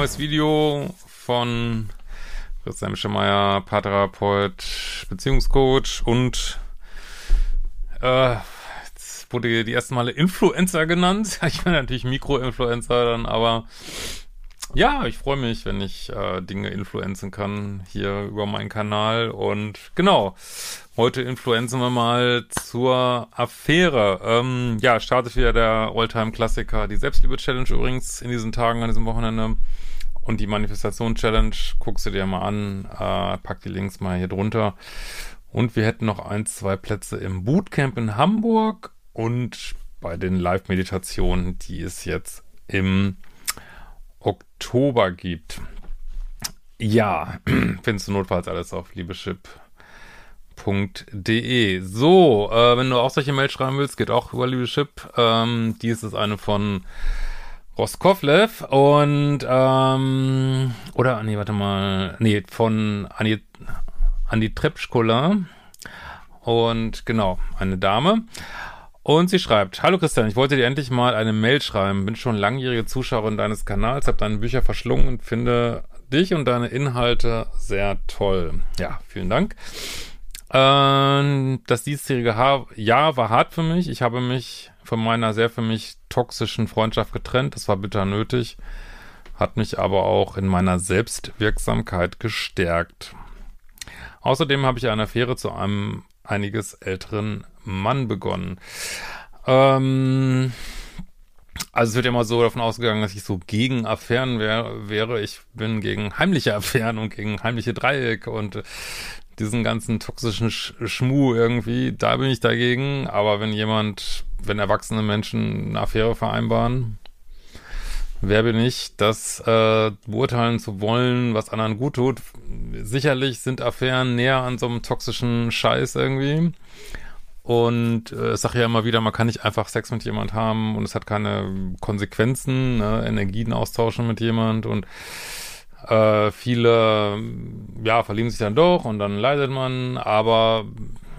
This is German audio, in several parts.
Neues Video von Christian Schemeier, Paartherapeut, Beziehungscoach und äh, wurde die ersten Male Influencer genannt. Ich bin natürlich Mikroinfluencer dann, aber ja, ich freue mich, wenn ich äh, Dinge influenzen kann hier über meinen Kanal. Und genau, heute influenzen wir mal zur Affäre. Ähm, ja, startet wieder der Alltime-Klassiker, die Selbstliebe-Challenge übrigens in diesen Tagen, an diesem Wochenende. Und die Manifestation-Challenge, guckst du dir mal an, äh, pack die Links mal hier drunter. Und wir hätten noch ein, zwei Plätze im Bootcamp in Hamburg und bei den Live-Meditationen, die es jetzt im Oktober gibt. Ja, findest du notfalls alles auf liebeschip.de. So, äh, wenn du auch solche Mails schreiben willst, geht auch über Liebeschip. Ähm, dies ist eine von Roskovlev und ähm, oder nee, warte mal, nee, von Anni, Andi Trepschkola und genau, eine Dame. Und sie schreibt, Hallo Christian, ich wollte dir endlich mal eine Mail schreiben. Bin schon langjährige Zuschauerin deines Kanals, habe deine Bücher verschlungen und finde dich und deine Inhalte sehr toll. Ja, vielen Dank. Ähm, das diesjährige Jahr war hart für mich. Ich habe mich von meiner sehr für mich toxischen Freundschaft getrennt. Das war bitter nötig, hat mich aber auch in meiner Selbstwirksamkeit gestärkt. Außerdem habe ich eine Affäre zu einem einiges älteren Mann begonnen. Ähm, also es wird ja immer so davon ausgegangen, dass ich so gegen Affären wär, wäre. Ich bin gegen heimliche Affären und gegen heimliche Dreiecke und diesen ganzen toxischen Sch Schmuh irgendwie, da bin ich dagegen. Aber wenn jemand, wenn erwachsene Menschen eine Affäre vereinbaren, wer bin ich, das äh, beurteilen zu wollen, was anderen gut tut. Sicherlich sind Affären näher an so einem toxischen Scheiß irgendwie. Und äh, sage ja immer wieder, man kann nicht einfach Sex mit jemand haben und es hat keine Konsequenzen, ne? Energien austauschen mit jemand und äh, viele, ja, verlieben sich dann doch und dann leidet man, aber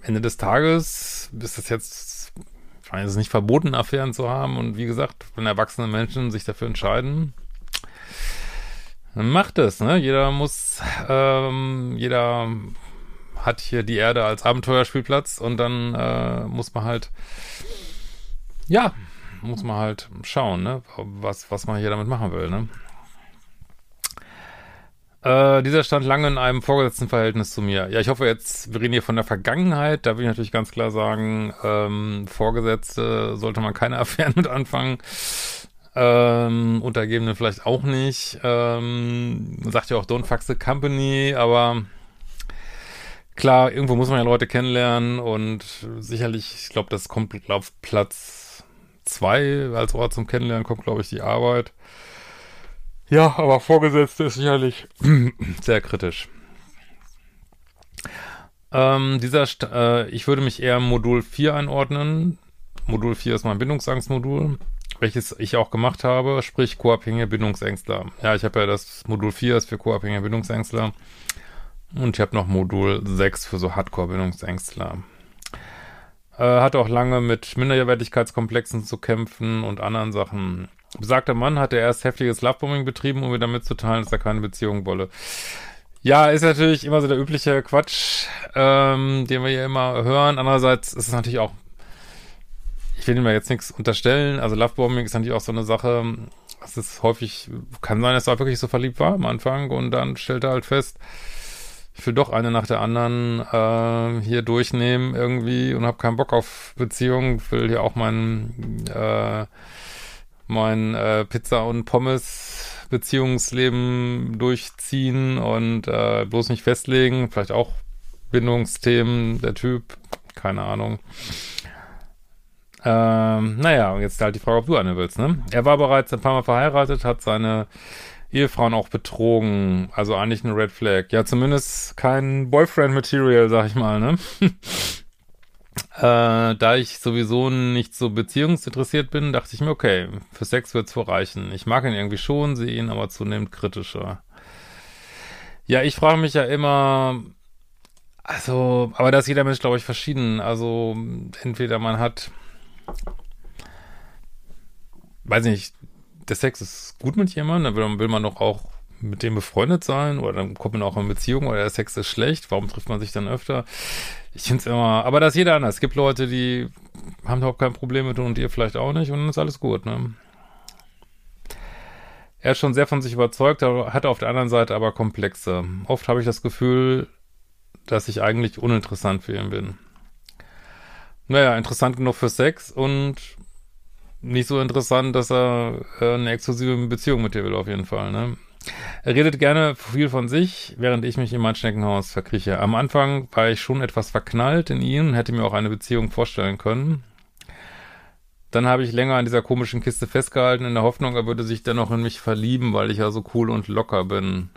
Ende des Tages ist das jetzt, ich meine, es ist nicht verboten, Affären zu haben und wie gesagt, wenn erwachsene Menschen sich dafür entscheiden, dann macht es, ne? Jeder muss, ähm, jeder hat hier die Erde als Abenteuerspielplatz und dann äh, muss man halt, ja, muss man halt schauen, ne, was, was man hier damit machen will, ne. Äh, dieser stand lange in einem vorgesetzten Verhältnis zu mir. Ja, ich hoffe jetzt, wir reden hier von der Vergangenheit. Da will ich natürlich ganz klar sagen, ähm, Vorgesetzte sollte man keine Affären mit anfangen. Ähm, Untergebene vielleicht auch nicht. Ähm, sagt ja auch Don't fuck the company, aber klar, irgendwo muss man ja Leute kennenlernen und sicherlich, ich glaube, das kommt auf Platz zwei als Ort zum Kennenlernen, kommt, glaube ich, die Arbeit. Ja, aber Vorgesetzte ist sicherlich sehr kritisch. Ähm, dieser, St äh, ich würde mich eher Modul 4 einordnen. Modul 4 ist mein Bindungsangstmodul, welches ich auch gemacht habe, sprich co-abhängige Bindungsängstler. Ja, ich habe ja das Modul 4 ist für co-abhängige Bindungsängstler. Und ich habe noch Modul 6 für so Hardcore-Bindungsängstler. Äh, hatte auch lange mit Minderwertigkeitskomplexen zu kämpfen und anderen Sachen. Besagter Mann hatte erst heftiges Lovebombing betrieben, um mir damit zu teilen, dass er keine Beziehung wolle. Ja, ist natürlich immer so der übliche Quatsch, ähm, den wir hier immer hören. Andererseits ist es natürlich auch, ich will ihm ja jetzt nichts unterstellen. Also Lovebombing ist natürlich auch so eine Sache, es ist häufig, kann sein, dass er wirklich so verliebt war am Anfang und dann stellt er halt fest, ich will doch eine nach der anderen äh, hier durchnehmen irgendwie und habe keinen Bock auf Beziehungen, will hier auch mein, äh, mein äh, Pizza und Pommes Beziehungsleben durchziehen und äh, bloß nicht festlegen, vielleicht auch Bindungsthemen, der Typ, keine Ahnung. Ähm, naja, jetzt halt die Frage, ob du eine willst, ne? Er war bereits ein paar Mal verheiratet, hat seine Ehefrauen auch betrogen. Also eigentlich eine Red Flag. Ja, zumindest kein Boyfriend-Material, sag ich mal, ne? äh, da ich sowieso nicht so beziehungsinteressiert bin, dachte ich mir, okay, für Sex wird's wohl reichen. Ich mag ihn irgendwie schon, sehe ihn aber zunehmend kritischer. Ja, ich frage mich ja immer, also, aber da ist jeder Mensch, glaube ich, verschieden. Also, entweder man hat, weiß nicht, der Sex ist gut mit jemandem, dann will man doch auch mit dem befreundet sein oder dann kommt man auch in Beziehung oder der Sex ist schlecht, warum trifft man sich dann öfter? Ich finde es immer, aber das ist jeder anders. Es gibt Leute, die haben überhaupt kein Problem mit und ihr vielleicht auch nicht und dann ist alles gut, ne? Er ist schon sehr von sich überzeugt, hat auf der anderen Seite aber Komplexe. Oft habe ich das Gefühl, dass ich eigentlich uninteressant für ihn bin. Naja, interessant genug für Sex und nicht so interessant, dass er äh, eine exklusive Beziehung mit dir will, auf jeden Fall, ne? Er redet gerne viel von sich, während ich mich in mein Schneckenhaus verkrieche. Am Anfang war ich schon etwas verknallt in ihn und hätte mir auch eine Beziehung vorstellen können. Dann habe ich länger an dieser komischen Kiste festgehalten, in der Hoffnung, er würde sich dennoch in mich verlieben, weil ich ja so cool und locker bin.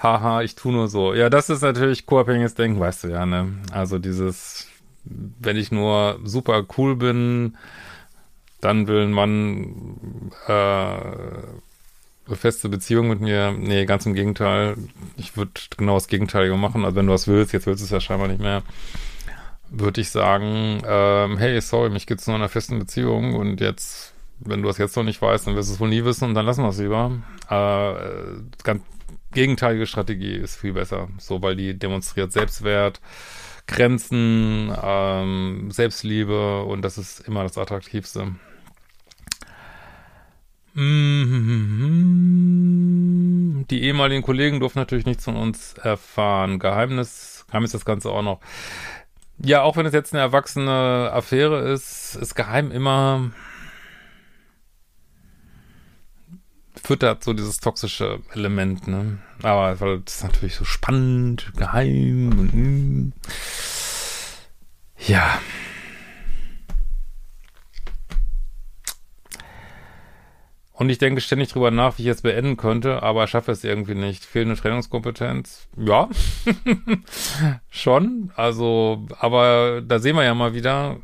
Haha, ich tu nur so. Ja, das ist natürlich co-abhängiges Denken, weißt du ja, ne? Also dieses, wenn ich nur super cool bin, dann will ein Mann äh, eine feste Beziehung mit mir. Nee, ganz im Gegenteil. Ich würde genau das Gegenteilige machen. Also wenn du was willst, jetzt willst du es ja scheinbar nicht mehr, würde ich sagen, ähm, hey, sorry, mich gibt's nur in einer festen Beziehung und jetzt, wenn du das jetzt noch nicht weißt, dann wirst du es wohl nie wissen und dann lassen wir es lieber. Äh, ganz gegenteilige Strategie ist viel besser. So, weil die demonstriert Selbstwert, Grenzen, ähm, Selbstliebe und das ist immer das Attraktivste. Mhm. Die ehemaligen Kollegen durften natürlich nichts von uns erfahren. Geheimnis, Geheimnis das Ganze auch noch. Ja, auch wenn es jetzt eine erwachsene Affäre ist, ist geheim immer füttert so dieses toxische Element, ne? Aber weil das ist natürlich so spannend, geheim und, mm. ja. Und ich denke ständig drüber nach, wie ich es beenden könnte, aber schaffe es irgendwie nicht. Fehlende Trainingskompetenz? Ja, schon. Also, aber da sehen wir ja mal wieder,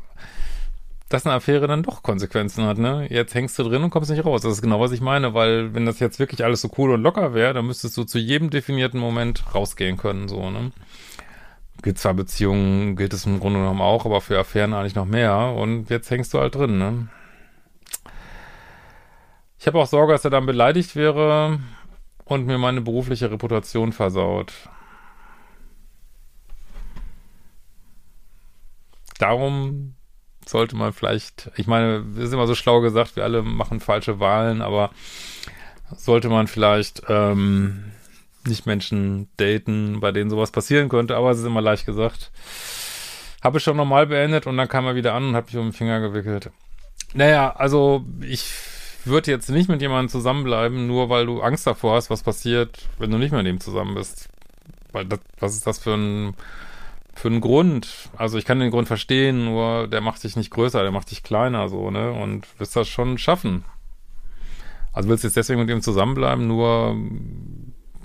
dass eine Affäre dann doch Konsequenzen hat, ne? Jetzt hängst du drin und kommst nicht raus. Das ist genau, was ich meine, weil wenn das jetzt wirklich alles so cool und locker wäre, dann müsstest du zu jedem definierten Moment rausgehen können, so, ne? Gilt zwar Beziehungen, gilt es im Grunde genommen auch, aber für Affären eigentlich noch mehr. Und jetzt hängst du halt drin, ne? Ich habe auch Sorge, dass er dann beleidigt wäre und mir meine berufliche Reputation versaut. Darum sollte man vielleicht, ich meine, es ist immer so schlau gesagt, wir alle machen falsche Wahlen, aber sollte man vielleicht ähm, nicht Menschen daten, bei denen sowas passieren könnte, aber es ist immer leicht gesagt. Habe ich schon normal beendet und dann kam er wieder an und hat mich um den Finger gewickelt. Naja, also ich würde jetzt nicht mit jemandem zusammenbleiben, nur weil du Angst davor hast, was passiert, wenn du nicht mehr mit ihm zusammen bist. Weil das, was ist das für ein, für ein Grund? Also ich kann den Grund verstehen, nur der macht dich nicht größer, der macht dich kleiner, so, ne? Und wirst das schon schaffen. Also willst du jetzt deswegen mit ihm zusammenbleiben, nur,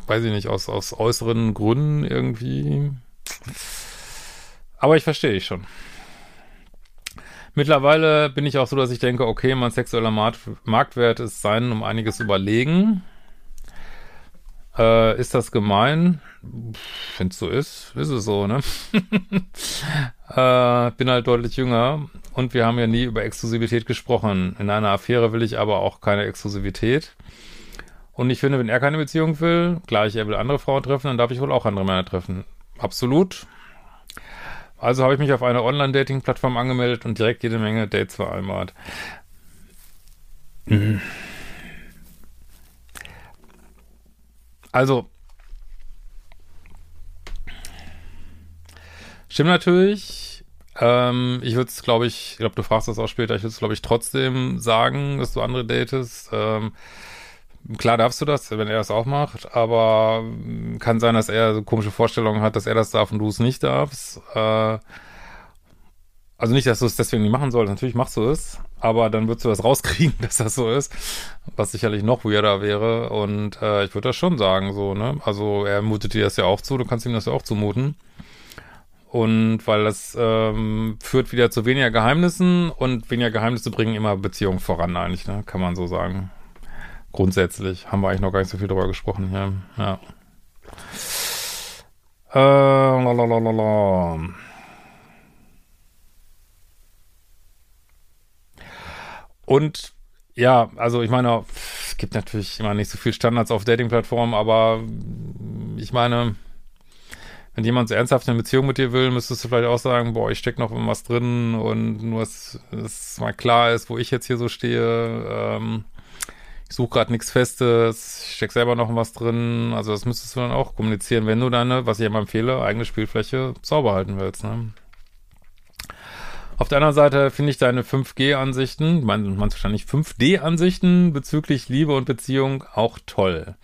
weiß ich nicht, aus, aus äußeren Gründen irgendwie. Aber ich verstehe dich schon. Mittlerweile bin ich auch so, dass ich denke, okay, mein sexueller Marktwert ist sein um einiges überlegen. Äh, ist das gemein? Wenn es so ist, ist es so, ne? äh, bin halt deutlich jünger und wir haben ja nie über Exklusivität gesprochen. In einer Affäre will ich aber auch keine Exklusivität. Und ich finde, wenn er keine Beziehung will, gleich er will andere Frauen treffen, dann darf ich wohl auch andere Männer treffen. Absolut. Also habe ich mich auf eine Online-Dating-Plattform angemeldet und direkt jede Menge Dates vereinbart. Mhm. Also, stimmt natürlich. Ähm, ich würde es, glaube ich, ich glaube, du fragst das auch später, ich würde es, glaube ich, trotzdem sagen, dass du andere datest. Ähm, Klar darfst du das, wenn er das auch macht, aber kann sein, dass er so komische Vorstellungen hat, dass er das darf und du es nicht darfst. Äh, also nicht, dass du es deswegen nicht machen sollst, natürlich machst du es, aber dann würdest du das rauskriegen, dass das so ist, was sicherlich noch weirder wäre und äh, ich würde das schon sagen, so, ne? Also er mutet dir das ja auch zu, du kannst ihm das ja auch zumuten. Und weil das ähm, führt wieder zu weniger Geheimnissen und weniger Geheimnisse bringen immer Beziehungen voran eigentlich, ne? Kann man so sagen. Grundsätzlich haben wir eigentlich noch gar nicht so viel drüber gesprochen hier. Ja. Äh, lalalala. Und ja, also ich meine, es gibt natürlich immer nicht so viel Standards auf Dating-Plattformen, aber ich meine, wenn jemand so ernsthaft eine Beziehung mit dir will, müsstest du vielleicht auch sagen, boah, ich steck noch was drin und nur, dass es mal klar ist, wo ich jetzt hier so stehe. Ähm, ich suche gerade nichts Festes, ich steck selber noch was drin. Also das müsstest du dann auch kommunizieren, wenn du deine, was ich immer empfehle, eigene Spielfläche sauber halten willst. Ne? Auf der anderen Seite finde ich deine 5G-Ansichten, man, man wahrscheinlich 5D-Ansichten bezüglich Liebe und Beziehung auch toll.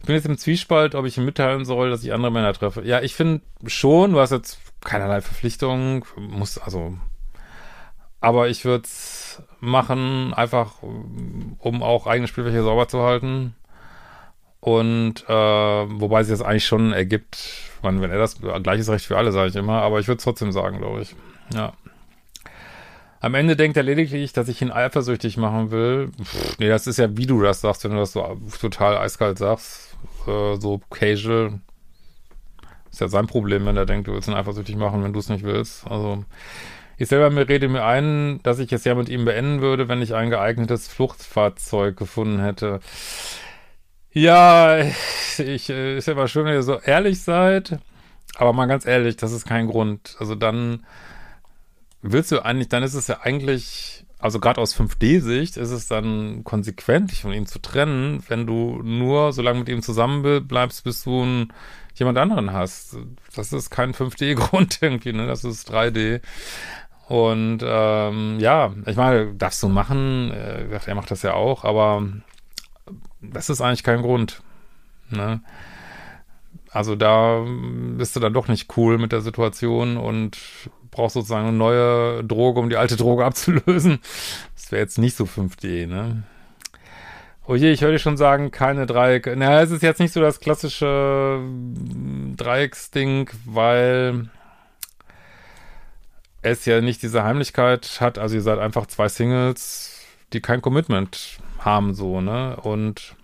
Ich bin jetzt im Zwiespalt, ob ich ihm mitteilen soll, dass ich andere Männer treffe. Ja, ich finde schon, du hast jetzt keinerlei Verpflichtungen, muss, also, aber ich würde es machen, einfach, um auch eigene Spielfläche sauber zu halten. Und äh, wobei sich das eigentlich schon ergibt, man, wenn er das gleiches Recht für alle, sage ich immer, aber ich würde es trotzdem sagen, glaube ich. Ja. Am Ende denkt er lediglich, dass ich ihn eifersüchtig machen will. Pff, nee, das ist ja, wie du das sagst, wenn du das so total eiskalt sagst. Äh, so casual. Ist ja sein Problem, wenn er denkt, du willst ihn eifersüchtig machen, wenn du es nicht willst. Also, ich selber mir rede mir ein, dass ich es ja mit ihm beenden würde, wenn ich ein geeignetes Fluchtfahrzeug gefunden hätte. Ja, ich, äh, ist ja mal schön, wenn ihr so ehrlich seid. Aber mal ganz ehrlich, das ist kein Grund. Also dann willst du eigentlich, dann ist es ja eigentlich, also gerade aus 5D-Sicht ist es dann konsequent, dich von ihm zu trennen, wenn du nur so lange mit ihm zusammen bleibst, bis du einen, jemand anderen hast. Das ist kein 5D-Grund irgendwie, ne? Das ist 3D. Und ähm, ja, ich meine, darfst du machen, äh, er macht das ja auch, aber das ist eigentlich kein Grund. Ne? Also da bist du dann doch nicht cool mit der Situation und brauchst sozusagen eine neue Droge, um die alte Droge abzulösen. Das wäre jetzt nicht so 5D, ne? Oh je, ich höre dir schon sagen, keine Dreiecke. Naja, es ist jetzt nicht so das klassische Dreiecksding, weil es ja nicht diese Heimlichkeit hat. Also ihr seid einfach zwei Singles, die kein Commitment haben, so, ne? Und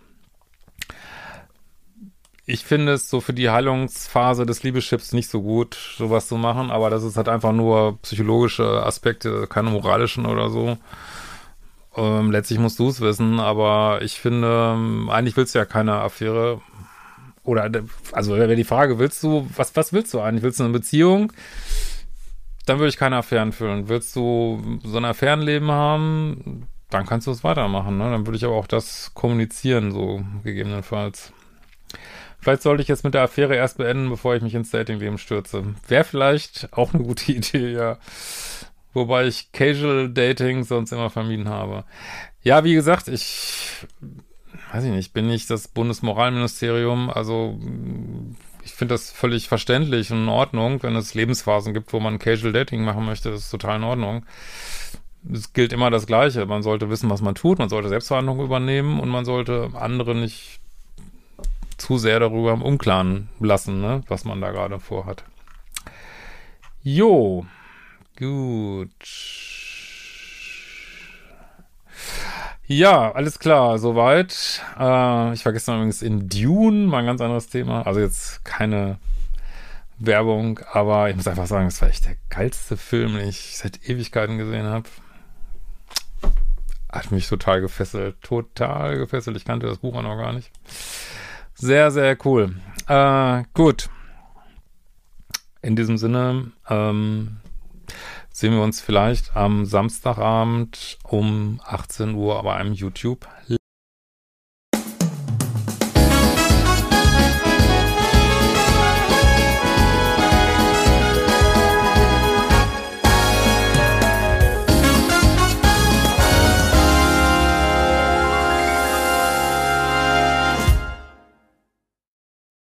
ich finde es so für die Heilungsphase des Liebeschips nicht so gut, sowas zu machen, aber das ist halt einfach nur psychologische Aspekte, keine moralischen oder so. Ähm, letztlich musst du es wissen, aber ich finde, eigentlich willst du ja keine Affäre. Oder, also wäre die Frage, willst du, was, was willst du eigentlich? Willst du eine Beziehung? Dann würde ich keine Affären führen. Willst du so ein Affärenleben haben? Dann kannst du es weitermachen, ne? Dann würde ich aber auch das kommunizieren, so gegebenenfalls. Vielleicht sollte ich jetzt mit der Affäre erst beenden, bevor ich mich ins Datingleben stürze. Wäre vielleicht auch eine gute Idee, ja. Wobei ich Casual Dating sonst immer vermieden habe. Ja, wie gesagt, ich weiß ich nicht, bin nicht das Bundesmoralministerium, also finde das völlig verständlich und in Ordnung, wenn es Lebensphasen gibt, wo man Casual Dating machen möchte, ist total in Ordnung. Es gilt immer das Gleiche. Man sollte wissen, was man tut, man sollte Selbstverhandlung übernehmen und man sollte andere nicht zu sehr darüber im Unklaren lassen, ne, was man da gerade vorhat. Jo, gut. Ja, alles klar, soweit. Äh, ich vergesse übrigens in Dune, mal ein ganz anderes Thema. Also jetzt keine Werbung, aber ich muss einfach sagen, es war echt der geilste Film, den ich seit Ewigkeiten gesehen habe. Hat mich total gefesselt, total gefesselt. Ich kannte das Buch auch noch gar nicht. Sehr, sehr cool. Äh, gut. In diesem Sinne ähm, sehen wir uns vielleicht am Samstagabend um 18 Uhr bei einem YouTube